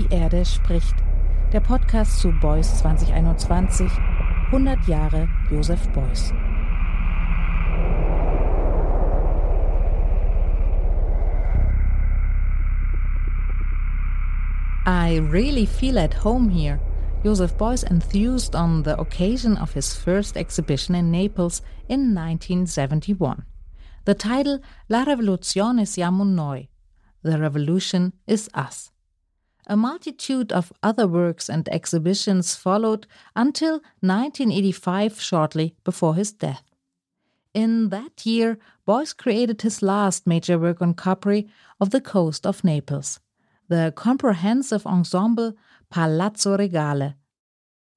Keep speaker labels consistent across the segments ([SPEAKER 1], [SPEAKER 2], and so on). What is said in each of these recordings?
[SPEAKER 1] Die Erde spricht. Der Podcast zu Beuys 2021. 100 Jahre Josef Beuys. I really feel at home here. Joseph Beuys enthused on the occasion of his first exhibition in Naples in 1971. The title La rivoluzione siamo noi. The revolution is us. A multitude of other works and exhibitions followed until 1985, shortly before his death. In that year, Beuys created his last major work on Capri of the coast of Naples, the comprehensive ensemble Palazzo Regale.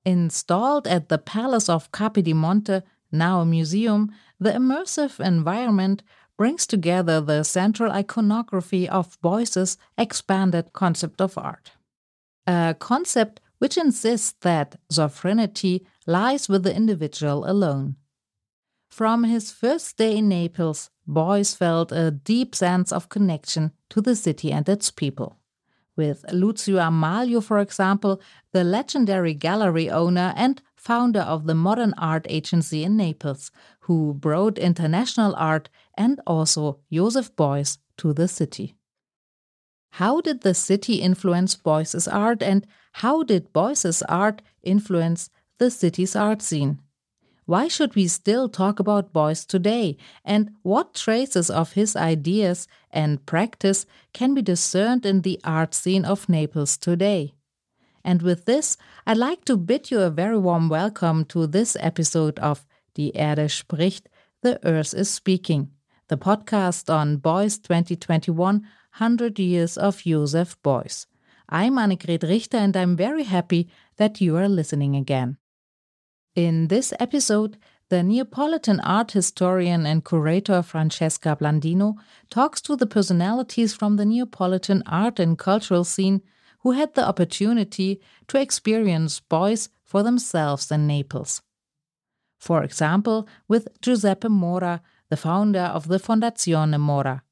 [SPEAKER 1] Installed at the Palace of Capodimonte, now a museum, the immersive environment brings together the central iconography of Beuys's expanded concept of art. A concept which insists that sovereignty lies with the individual alone. From his first day in Naples, Beuys felt a deep sense of connection to the city and its people. With Lucio Amelio, for example, the legendary gallery owner and founder of the Modern Art Agency in Naples, who brought international art and also Joseph Beuys to the city. How did the city influence Beuys's art and how did Beuys's art influence the city's art scene? Why should we still talk about Beuys today? And what traces of his ideas and practice can be discerned in the art scene of Naples today? And with this, I'd like to bid you a very warm welcome to this episode of Die Erde spricht, The Earth is Speaking, the podcast on Beuys 2021 100 Years of Joseph Beuys. I'm Annegret Richter and I'm very happy that you are listening again. In this episode, the Neapolitan art historian and curator Francesca Blandino talks to the personalities from the Neapolitan art and cultural scene who had the opportunity to experience Beuys for themselves in Naples. For example, with Giuseppe Morra, the founder of the Fondazione Morra.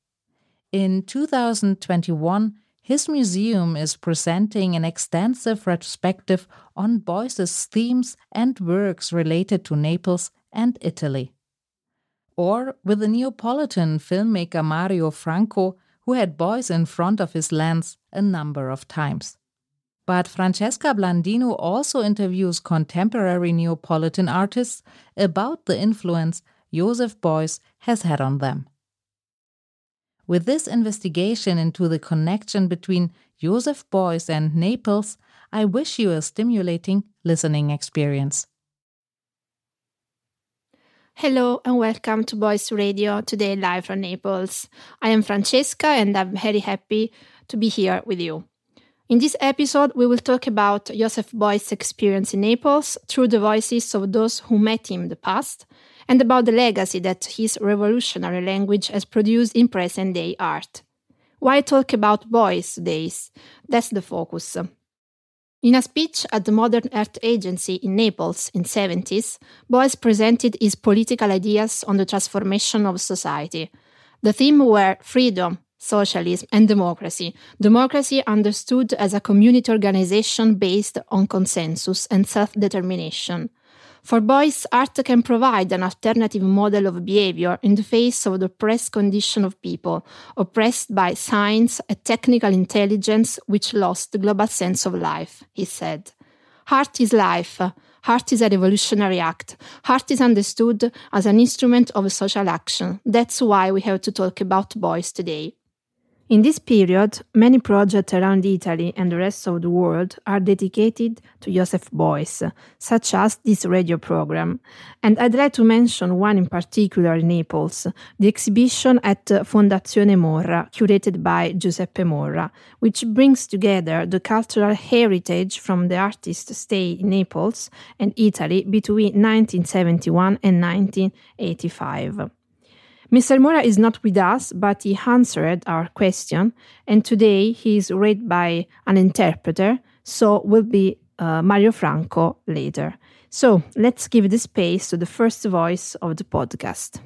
[SPEAKER 1] In 2021, his museum is presenting an extensive retrospective on Beuys's themes and works related to Naples and Italy. Or with the Neapolitan filmmaker Mario Franco, who had Beuys in front of his lens a number of times. But Francesca Blandino also interviews contemporary Neapolitan artists about the influence Joseph Beuys has had on them. With this investigation into the connection between Joseph Beuys and Naples, I wish you a stimulating listening experience.
[SPEAKER 2] Hello and welcome to Beuys Radio, today live from Naples. I am Francesca and I'm very happy to be here with you. In this episode, we will talk about Joseph Beuys' experience in Naples through the voices of those who met him in the past and about the legacy that his revolutionary language has produced in present day art. Why talk about Beuys today? That's the focus. In a speech at the Modern Art Agency in Naples in 70s, Beuys presented his political ideas on the transformation of society. The theme were freedom, socialism, and democracy. Democracy understood as a community organization based on consensus and self determination. For Beuys, art can provide an alternative model of behavior in the face of the oppressed condition of people, oppressed by science and technical intelligence which lost the global sense of life, he said. Art is life. Art is a revolutionary act. Art is understood as an instrument of social action. That's why we have to talk about Beuys today. In this period, many projects around Italy and the rest of the world are dedicated to Joseph Beuys, such as this radio program. And I'd like to mention one in particular in Naples, the exhibition at Fondazione Morra, curated by Giuseppe Morra, which brings together the cultural heritage from the artist's stay in Naples and Italy between 1971 and 1985. Mr. Morra is not with us, but he answered our question, and today he is read by an interpreter, so will be uh, Mario Franco later. So let's give the space to the first voice of the podcast.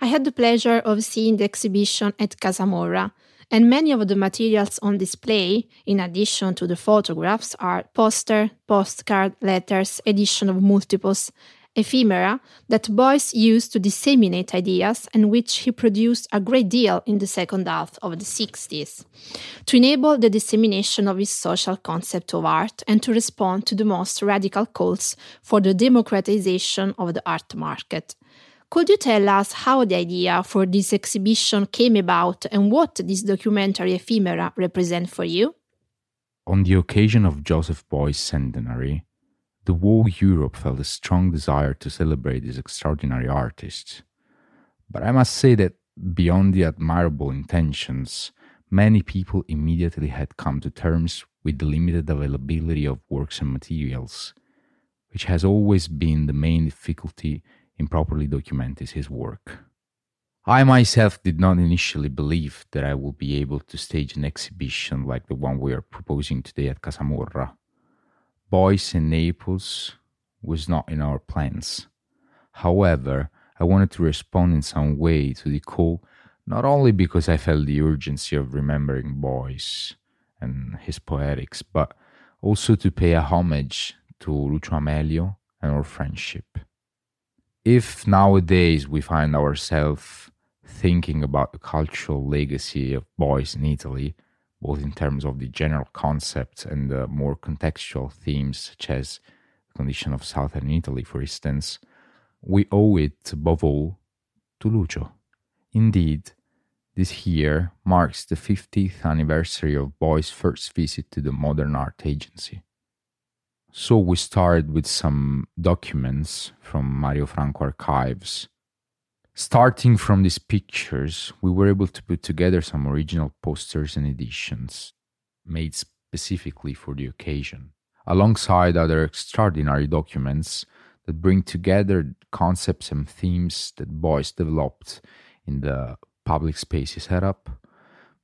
[SPEAKER 2] I had the pleasure of seeing the exhibition at Casa Morra, and many of the materials on display, in addition to the photographs, are poster, postcard, letters, edition of multiples, ephemera that Beuys used to disseminate ideas and which he produced a great deal in the second half of the 60s, to enable the dissemination of his social concept of art and to respond to the most radical calls for the democratization of the art market. Could you tell us how the idea for this exhibition came about and what this documentary ephemera represent for you?
[SPEAKER 3] On the occasion of Joseph Beuys' centenary, the whole Europe felt a strong desire to celebrate this extraordinary artist. But I must say that beyond the admirable intentions, many people immediately had come to terms with the limited availability of works and materials, which has always been the main difficulty in properly documenting his work. I myself did not initially believe that I would be able to stage an exhibition like the one we are proposing today at Casamorra. Beuys in Naples was not in our plans. However, I wanted to respond in some way to the call, not only because I felt the urgency of remembering Beuys and his poetics, but also to pay a homage to Lucio Amelio and our friendship if nowadays we find ourselves thinking about the cultural legacy of Beuys in Italy, both in terms of the general concepts and the more contextual themes, such as the condition of southern Italy, for instance, we owe it above all to Lucio. Indeed, this year marks the 50th anniversary of Beuys's first visit to the Modern Art Agency. So we started with some documents from Mario Franco archives. Starting from these pictures, we were able to put together some original posters and editions made specifically for the occasion, alongside other extraordinary documents that bring together concepts and themes that Beuys developed in the public spaces setup,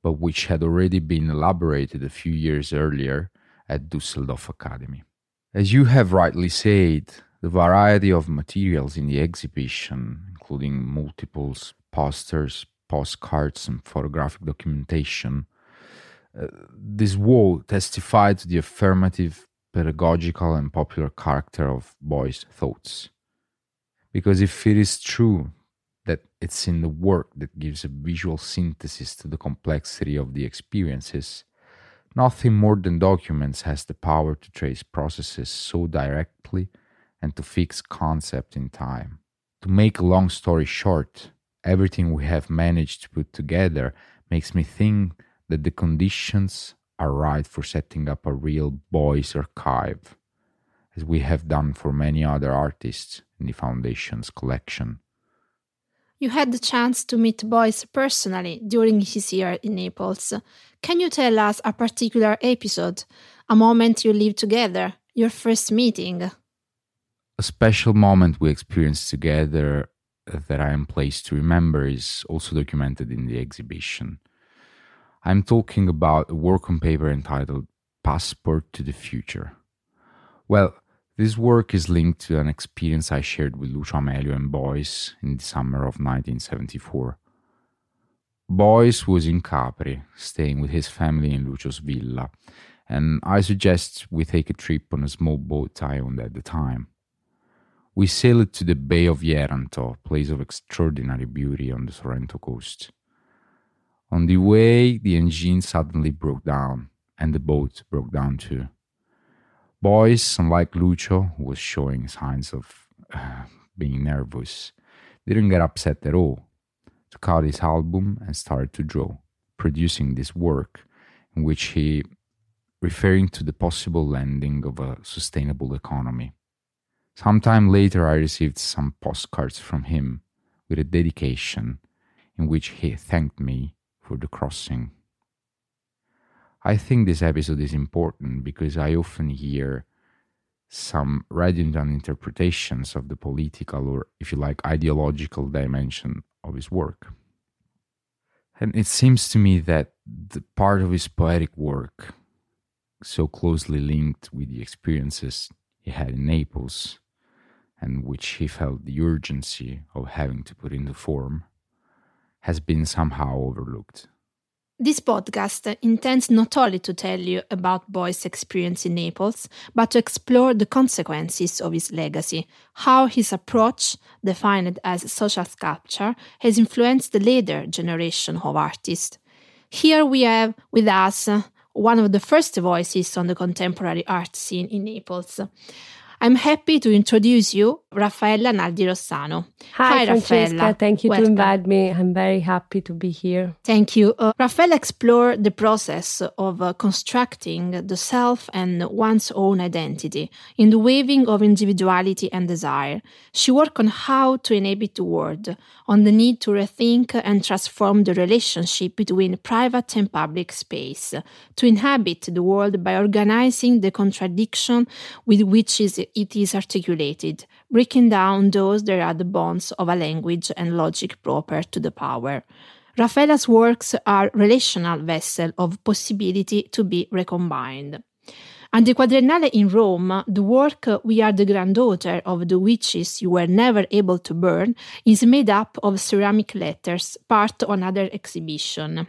[SPEAKER 3] but which had already been elaborated a few years earlier at Dusseldorf Academy. As you have rightly said, the variety of materials in the exhibition, including multiples, posters, postcards, and photographic documentation, uh, this wall testified to the affirmative, pedagogical, and popular character of Beuys's thoughts. Because if it is true that it's in the work that gives a visual synthesis to the complexity of the experiences, Nothing more than documents has the power to trace processes so directly and to fix concept in time. To make a long story short, everything we have managed to put together makes me think that the conditions are right for setting up a real Beuys archive, as we have done for many other artists in the Foundation's collection.
[SPEAKER 2] You had the chance to meet Beuys personally during his year in Naples. Can you tell us a particular episode, a moment you lived together, your first meeting?
[SPEAKER 3] A special moment we experienced together that I am pleased to remember is also documented in the exhibition. I'm talking about a work on paper entitled Passport to the Future. Well, this work is linked to an experience I shared with Lucio Amelio and Beuys in the summer of 1974. Beuys was in Capri, staying with his family in Lucio's villa, and I suggest we take a trip on a small boat I owned at the time. We sailed to the Bay of Ieranto, a place of extraordinary beauty on the Sorrento coast. On the way, the engine suddenly broke down, and the boat broke down too. Beuys, unlike Lucio, who was showing signs of uh, being nervous, didn't get upset at all. Took out his album and started to draw, producing this work in which he referring to the possible landing of a sustainable economy. Sometime later, I received some postcards from him with a dedication in which he thanked me for the crossing. I think this episode is important because I often hear some redundant interpretations of the political or, if you like, ideological dimension of his work. And it seems to me that the part of his poetic work, so closely linked with the experiences he had in Naples, and which he felt the urgency of having to put into form, has been somehow overlooked.
[SPEAKER 2] This podcast intends not only to tell you about Beuys's experience in Naples, but to explore the consequences of his legacy, how his approach, defined as social sculpture, has influenced the later generation of artists. Here we have with us one of the first voices on the contemporary art scene in Naples. I'm happy to introduce you, Raffaella Naldi Rossano.
[SPEAKER 4] Hi, Hi Francesca. Raffaella. Thank you Welcome. to invite me. I'm very happy to be here.
[SPEAKER 2] Thank you. Uh, Raffaella explored the process of uh, constructing the self and one's own identity in the weaving of individuality and desire. She worked on how to inhabit the world, on the need to rethink and transform the relationship between private and public space, to inhabit the world by organizing the contradiction with which is it is articulated, breaking down those that are the bonds of a language and logic proper to the power. Raffaella's works are relational vessel of possibility to be recombined. At the Quadriennale in Rome, the work We Are the Granddaughter of the Witches You Were Never Able to Burn is made up of ceramic letters, part of another exhibition.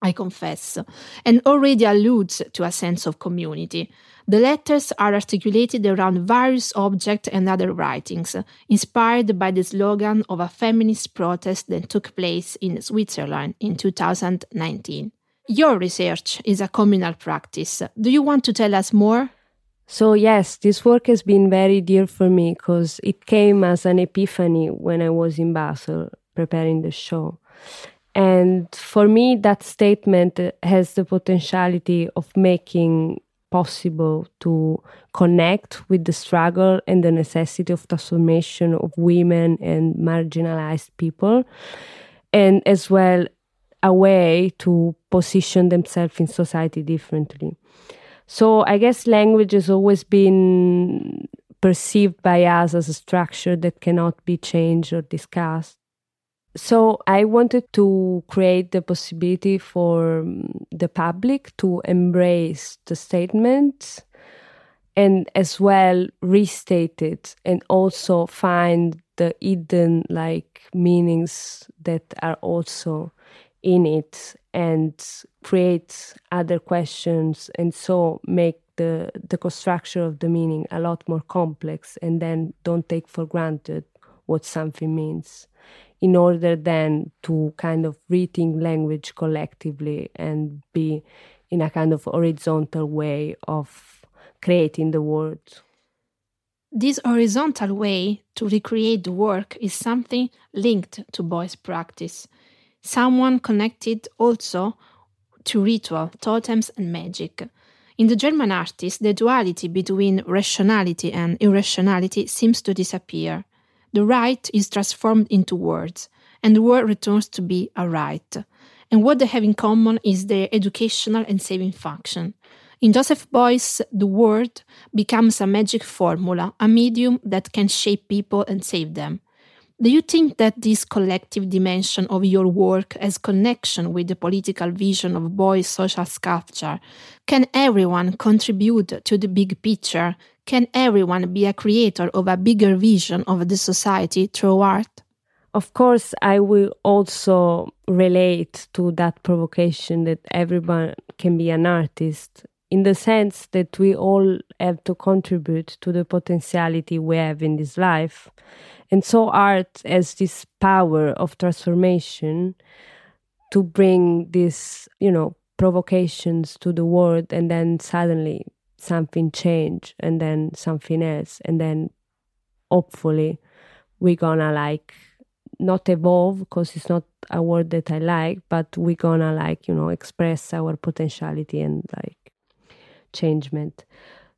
[SPEAKER 2] I confess, and already alludes to a sense of community. The letters are articulated around various objects and other writings, inspired by the slogan of a feminist protest that took place in Switzerland in 2019. Your research is a communal practice. Do you want to tell us more?
[SPEAKER 4] So, yes, this work has been very dear for me because it came as an epiphany when I was in Basel preparing the show. And for me, that statement has the potentiality of making possible to connect with the struggle and the necessity of transformation of women and marginalized people, and as well a way to position themselves in society differently. So I guess language has always been perceived by us as a structure that cannot be changed or discussed. So I wanted to create the possibility for um, the public to embrace the statement and as well restate it and also find the hidden like meanings that are also in it and create other questions and so make the the construction of the meaning a lot more complex and then don't take for granted what something means in order then to kind of rethink language collectively and be in a kind of horizontal way of creating the word.
[SPEAKER 2] This horizontal way to recreate the work is something linked to Beuys's practice, someone connected also to ritual, totems, and magic. In the German artist, the duality between rationality and irrationality seems to disappear the right is transformed into words, and the word returns to be a right. And what they have in common is their educational and saving function. In Joseph Beuys, the word becomes a magic formula, a medium that can shape people and save them. Do you think that this collective dimension of your work has connection with the political vision of Beuys' social sculpture? Can everyone contribute to the big picture? Can everyone be a creator of a bigger vision of the society through art?
[SPEAKER 4] Of course, I will also relate to that provocation that everyone can be an artist in the sense that we all have to contribute to the potentiality we have in this life. And so art has this power of transformation to bring these, you know, provocations to the world and then suddenly something change and then something else and then hopefully we're gonna like not evolve because it's not a word that I like, but we're gonna like, you know, express our potentiality and like changement.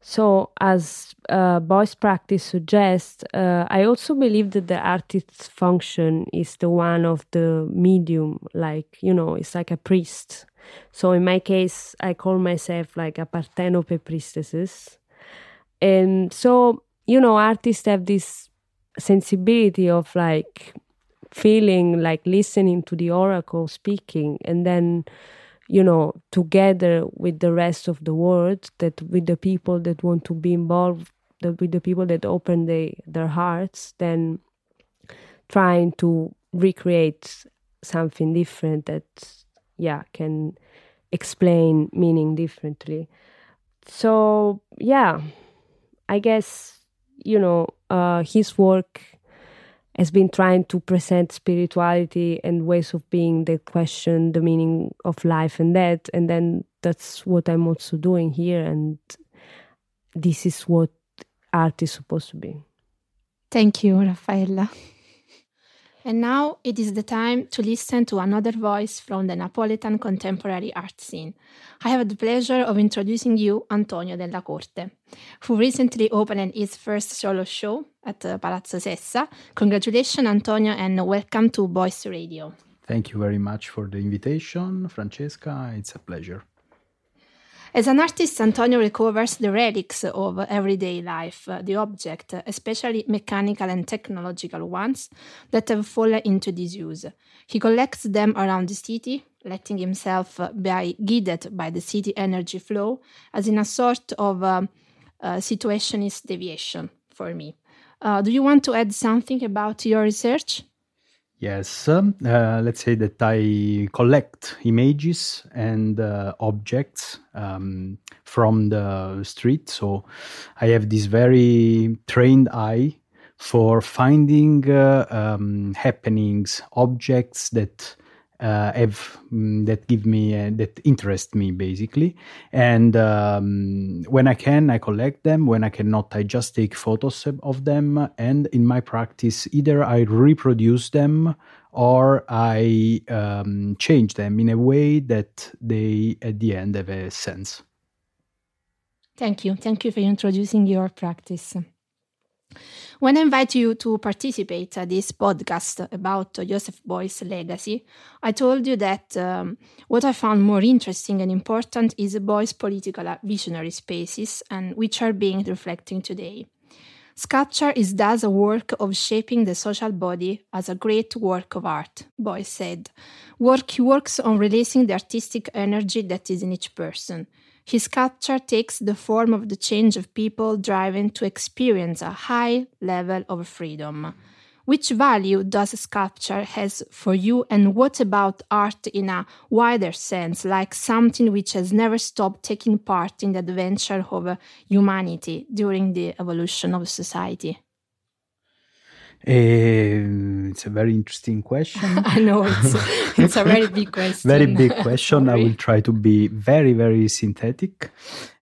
[SPEAKER 4] So, as uh, Beuys practice suggests, uh, I also believe that the artist's function is the one of the medium, like, you know, it's like a priest. So, in my case, I call myself like a Parthenope priestesses. And so, you know, artists have this sensibility of like feeling, like listening to the oracle speaking, and then you know together with the rest of the world that with the people that want to be involved that with the people that open they, their hearts then trying to recreate something different that, yeah, can explain meaning differently. So, yeah, I guess, you know, uh, his work has been trying to present spirituality and ways of being that question the meaning of life and death. And then that's what I'm also doing here. And this is what art is supposed to be.
[SPEAKER 2] Thank you, Raffaella. And now it is the time to listen to another voice from the Napoletan contemporary art scene. I have the pleasure of introducing you Antonio Della Corte, who recently opened his first solo show at uh, Palazzo Sessa. Congratulations, Antonio, and welcome to Beuys Radio.
[SPEAKER 5] Thank you very much for the invitation, Francesca. It's a pleasure.
[SPEAKER 2] As an artist, Antonio recovers the relics of everyday life, uh, the object, especially mechanical and technological ones, that have fallen into disuse. He collects them around the city, letting himself uh, be guided by the city energy flow, as in a sort of uh, uh, situationist deviation for me. Uh, do you want to add something about your research?
[SPEAKER 5] Yes, uh, let's say that I collect images and uh, objects um, from the street. So I have this very trained eye for finding uh, um, happenings, objects that uh, have mm, that give me uh, that interest me basically. And um, when i can i collect them. When i cannot i just take photos of them. And in my practice either i reproduce them or i um, change them in a way that they at the end have a sense.
[SPEAKER 2] Thank you. Thank you for introducing your practice when I invite you to participate at this podcast about Joseph Beuys' legacy, I told you that um, what I found more interesting and important is Beuys' political visionary spaces and which are being reflecting today. Sculpture is thus a work of shaping the social body as a great work of art, Beuys said. Work works on releasing the artistic energy that is in each person. His sculpture takes the form of the change of people driven to experience a high level of freedom. Which value does sculpture has for you and what about art in a wider sense, like something which has never stopped taking part in the adventure of humanity during the evolution of society?
[SPEAKER 5] Uh, it's a very interesting question.
[SPEAKER 2] I know it's, it's a very big question.
[SPEAKER 5] very big question. I will try to be very, very synthetic.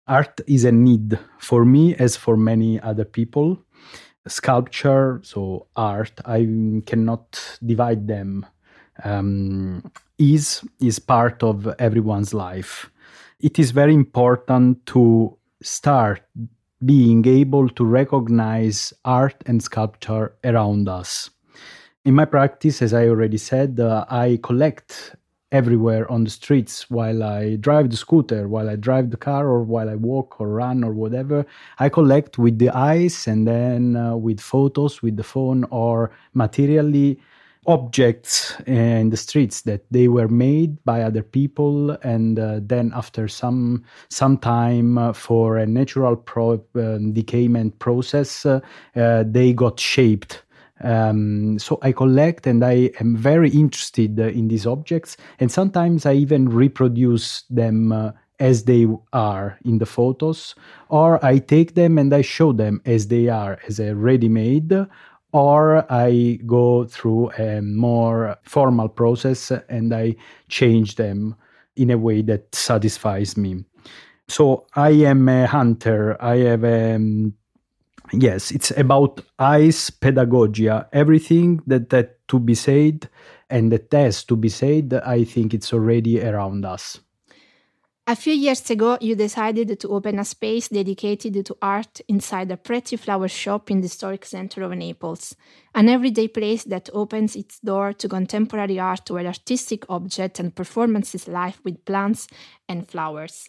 [SPEAKER 5] Art is a need for me, as for many other people. Sculpture, so art, I cannot divide them. Um, is is part of everyone's life. It is very important to start being able to recognize art and sculpture around us. In my practice, as I already said, uh, I collect everywhere on the streets while I drive the scooter, while I drive the car, or while I walk or run or whatever. I collect with the eyes and then uh, with photos, with the phone, or materially objects in the streets that they were made by other people and uh, then after some some time uh, for a natural pro- uh, decayment process uh, uh, they got shaped. Um, so I collect and I am very interested in these objects, and sometimes I even reproduce them as they are in the photos, or I take them and I show them as they are as a ready made, or I go through a more formal process and I change them in a way that satisfies me. So I am a hunter. I have a um, yes, it's about eyes pedagogia. Everything that that to be said and that has to be said, I think it's already around us.
[SPEAKER 2] A few years ago, you decided to open a space dedicated to art inside a pretty flower shop in the historic center of Naples, an everyday place that opens its door to contemporary art where artistic objects and performances live with plants and flowers.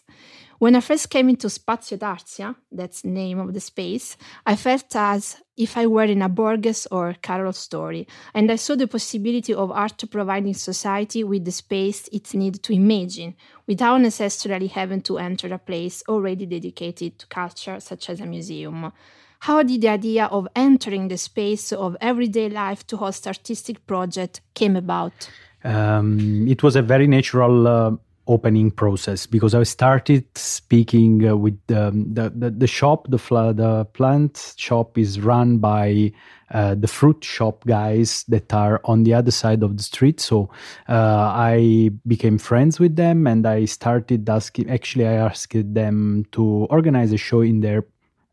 [SPEAKER 2] When I first came into Spazio Tarzia, that's the name of the space, I felt as if I were in a Borges or Carroll story, and I saw the possibility of art providing society with the space it needs to imagine, without necessarily having to enter a place already dedicated to culture, such as a museum. How did the idea of entering the space of everyday life to host artistic project came about?
[SPEAKER 5] Um, it was a very natural uh, opening process because I started speaking uh, with um, the, the, the shop. The the plant shop is run by uh, the fruit shop guys that are on the other side of the street. So uh, I became friends with them, and I started asking. Actually, I asked them to organize a show in their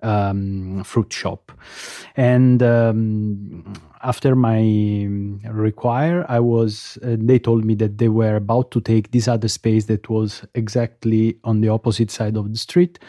[SPEAKER 5] um, fruit shop. And um, after my require, I was. Uh, they told me that they were about to take this other space that was exactly on the opposite side of the street,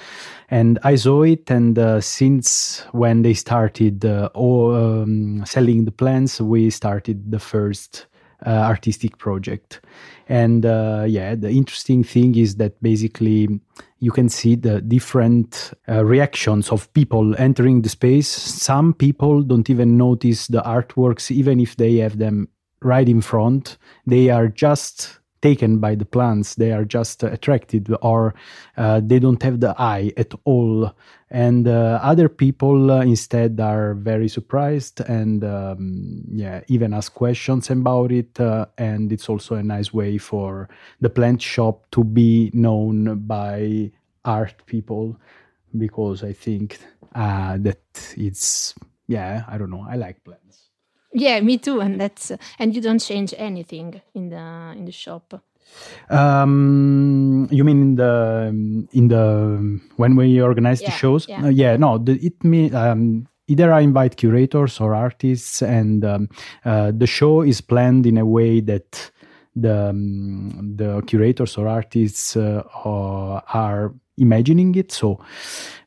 [SPEAKER 5] and I saw it. And uh, since when they started uh, or, um, selling the plants, we started the first artistic project. And uh, yeah, the interesting thing is that basically you can see the different uh, reactions of people entering the space. Some people don't even notice the artworks, even if they have them right in front. They are just taken by the plants they are just attracted or uh, they don't have the eye at all. And uh, other people uh, instead are very surprised and um, yeah even ask questions about it uh, and it's also a nice way for the plant shop to be known by art people because i think uh, that it's yeah i don't know i like plants
[SPEAKER 2] yeah, me too. And that's and you don't change anything in the in the shop.
[SPEAKER 5] Um, you mean in the in the when we organize
[SPEAKER 2] yeah,
[SPEAKER 5] the shows?
[SPEAKER 2] Yeah,
[SPEAKER 5] uh, yeah no, the, it mean um, either I invite curators or artists, and um, uh, the show is planned in a way that the um, the curators or artists uh, are imagining it. So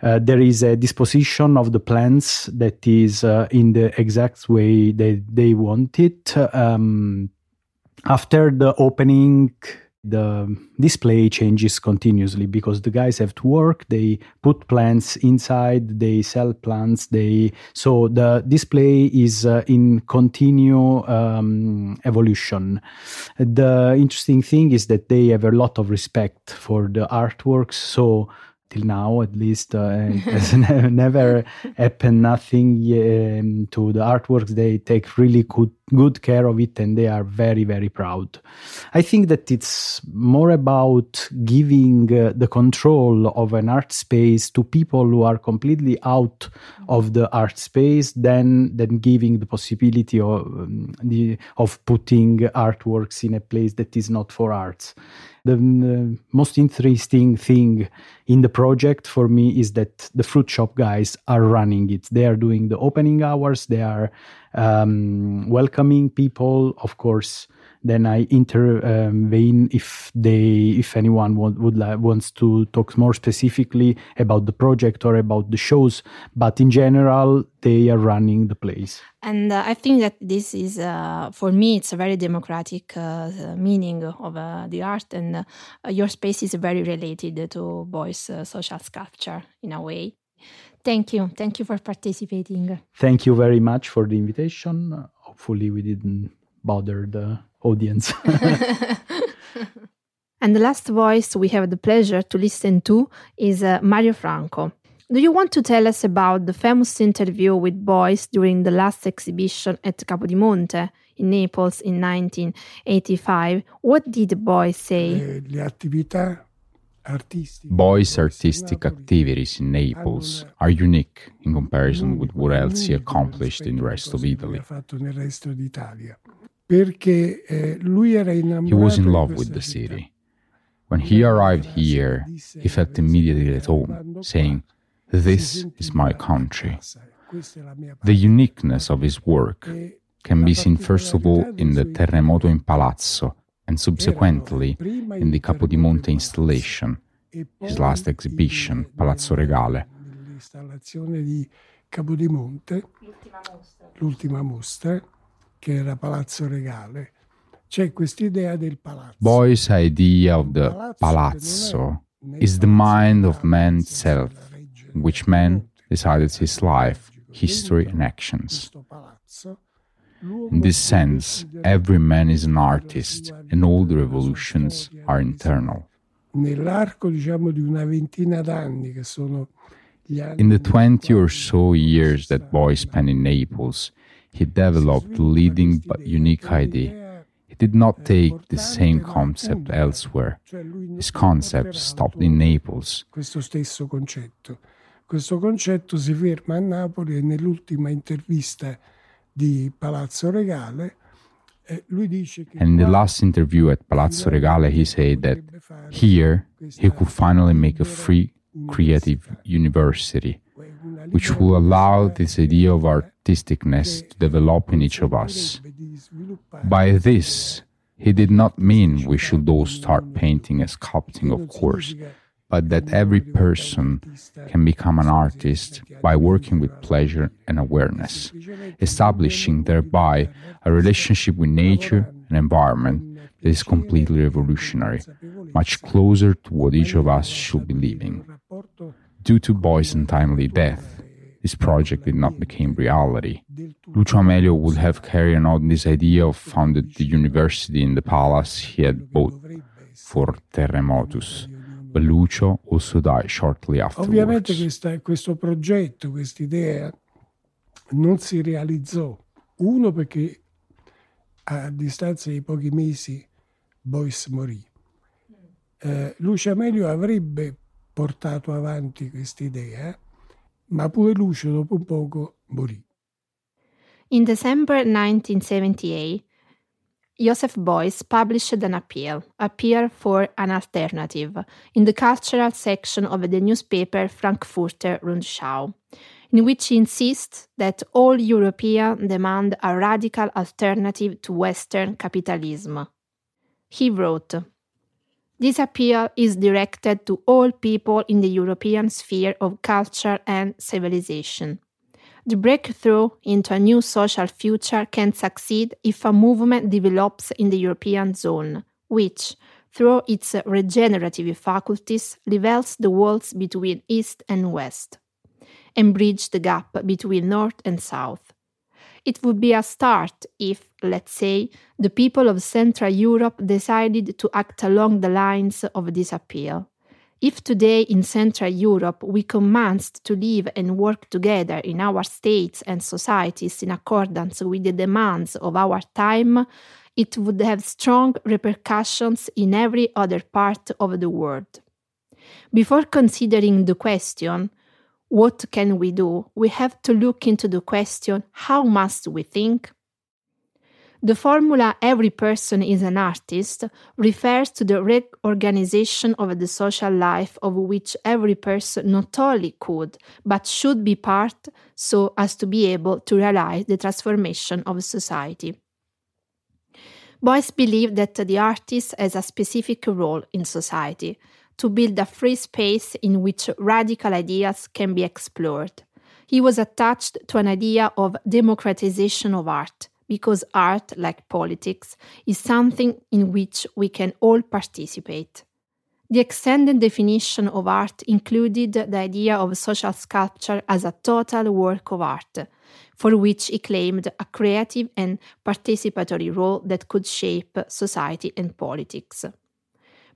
[SPEAKER 5] uh, there is a disposition of the plants that is uh, in the exact way that they want it. Um, after the opening the display changes continuously because the guys have to work they put plants inside they sell plants they so the display is uh, in continue um, evolution. The interesting thing is that they have a lot of respect for the artworks so till now at least uh, it has never happened nothing um, to the artworks. They take really good good care of it and they are very very proud. I think that it's more about giving uh, the control of an art space to people who are completely out of the art space than than giving the possibility of um, the, of putting artworks in a place that is not for arts. The, the most interesting thing in the project for me is that the fruit shop guys are running it. They are doing the opening hours. They are um, welcoming people. Of course, then I intervene if they, if anyone want, would like, wants to talk more specifically about the project or about the shows. But in general, they are running the place.
[SPEAKER 2] And uh, I think that this is, uh, for me, it's a very democratic uh, meaning of uh, the art, and uh, your space is very related to Beuys uh, social sculpture in a way. Thank you. Thank you for participating.
[SPEAKER 5] Thank you very much for the invitation. Hopefully, we didn't bother the audience.
[SPEAKER 2] and the last voice we have the pleasure to listen to is uh, Mario Franco. Do you want to tell us about the famous interview with Beuys during the last exhibition at Capodimonte in Naples in 1985? What did Beuys say?
[SPEAKER 6] Le attività
[SPEAKER 3] Beuys' artistic activities in Naples are unique in comparison with what else he accomplished in the rest of Italy.
[SPEAKER 6] Eh,
[SPEAKER 3] he was in love with the city. When he arrived here, he felt immediately at home, saying, This is my country. The uniqueness of his work can be seen first of all in the Terremoto in Palazzo, and subsequently in the Capodimonte installation, his last exhibition, Palazzo Regale.
[SPEAKER 6] L'installazione di Capodimonte, l'ultima mostra, che era Palazzo Regale. C'è quest'idea del palazzo.
[SPEAKER 3] Beuys' idea of the palazzo is the mind of man itself, in which man decided his life, history, and actions. In this sense, every man is an artist, and all the revolutions are internal. In the 20 or so years that Beuys spent in Naples, he developed a leading but unique idea. He did not take the same concept elsewhere. His concept stopped in Naples.
[SPEAKER 6] Questo stesso concetto. Questo concetto si ferma a Napoli e nell'ultima intervista di Palazzo Regale
[SPEAKER 3] and in the last interview at Palazzo Regale, he said that here he could finally make a free creative university, which will allow this idea of artisticness to develop in each of us. By this, he did not mean we should all start painting and sculpting, of course, but that every person can become an artist by working with pleasure and awareness, establishing thereby a relationship with nature and environment that is completely revolutionary, much closer to what each of us should be living. Due to Beuys's untimely death, this project did not become reality. Lucio Amelio would have carried on this idea of founded the university in the palace he had bought for Terrae Motus, but Lucio also died shortly afterwards.
[SPEAKER 6] Ovviamente questa, questo progetto, questa idea non si realizzò. Uno perché a distanza di pochi mesi Boyce morì. Eh, Lucio Amelio avrebbe portato avanti questa idea, ma pure Lucio dopo un poco morì.
[SPEAKER 2] In December 1978, Joseph Beuys published an appeal, Appeal for an Alternative, in the cultural section of the newspaper Frankfurter Rundschau, in which he insists that all Europeans demand a radical alternative to Western capitalism. He wrote, This appeal is directed to all people in the European sphere of culture and civilization. The breakthrough into a new social future can succeed if a movement develops in the European zone, which, through its regenerative faculties, levels the walls between East and West and bridge the gap between North and South. It would be a start if, let's say, the people of Central Europe decided to act along the lines of this appeal. If today in Central Europe we commenced to live and work together in our states and societies in accordance with the demands of our time, it would have strong repercussions in every other part of the world. Before considering the question, what can we do? We have to look into the question, how must we think? The formula every person is an artist refers to the reorganization of the social life of which every person not only could, but should be part so as to be able to realize the transformation of society. Beuys believed that the artist has a specific role in society to build a free space in which radical ideas can be explored. He was attached to an idea of democratization of art because art, like politics, is something in which we can all participate. The extended definition of art included the idea of social sculpture as a total work of art, for which he claimed a creative and participatory role that could shape society and politics.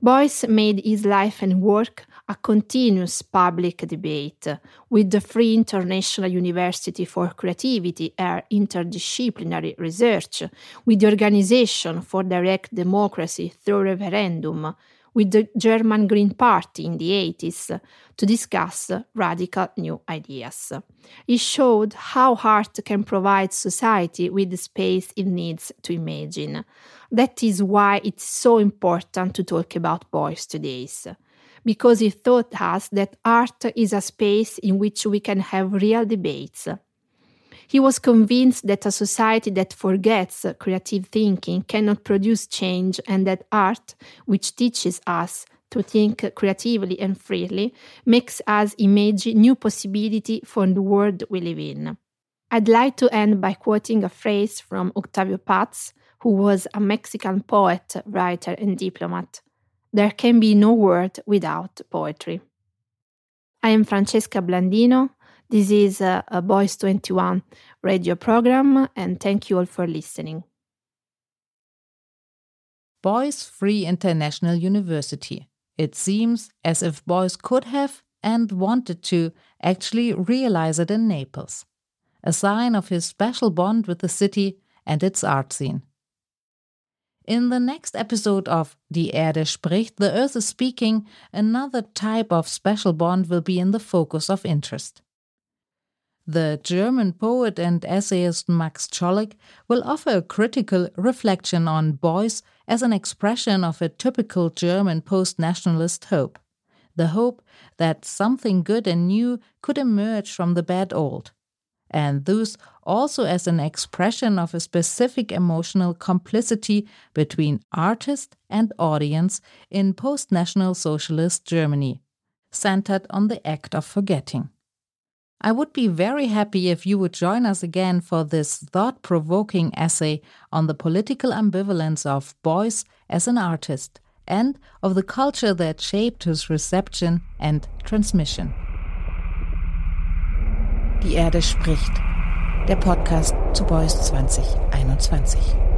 [SPEAKER 2] Boyce made his life and work a continuous public debate, with the Free International University for Creativity and Interdisciplinary Research, with the Organization for Direct Democracy through Referendum, with the German Green Party in the 80s to discuss radical new ideas. He showed how art can provide society with the space it needs to imagine that is why it's so important to talk about Beuys today, because he taught us that art is a space in which we can have real debates. He was convinced that a society that forgets creative thinking cannot produce change and that art, which teaches us to think creatively and freely, makes us imagine new possibility for the world we live in. I'd like to end by quoting a phrase from Octavio Paz, who was a Mexican poet, writer, and diplomat. There can be no word without poetry. I am Francesca Blandino. This is a, Beuys 21 radio program, and thank you all for listening.
[SPEAKER 1] Beuys Free International University. It seems as if Beuys could have and wanted to actually realize it in Naples, a sign of his special bond with the city and its art scene. In the next episode of Die Erde spricht, The Earth is Speaking, another type of special bond will be in the focus of interest. The German poet and essayist Max Czollek will offer a critical reflection on Beuys as an expression of a typical German post nationalist hope the hope that something good and new could emerge from the bad old, and thus also as an expression of a specific emotional complicity between artist and audience in post National Socialist Germany, centered on the act of forgetting. I would be very happy if you would join us again for this thought provoking essay on the political ambivalence of Beuys as an artist and of the culture that shaped his reception and transmission.
[SPEAKER 7] Die Erde spricht. Der Podcast zu Beuys 2021.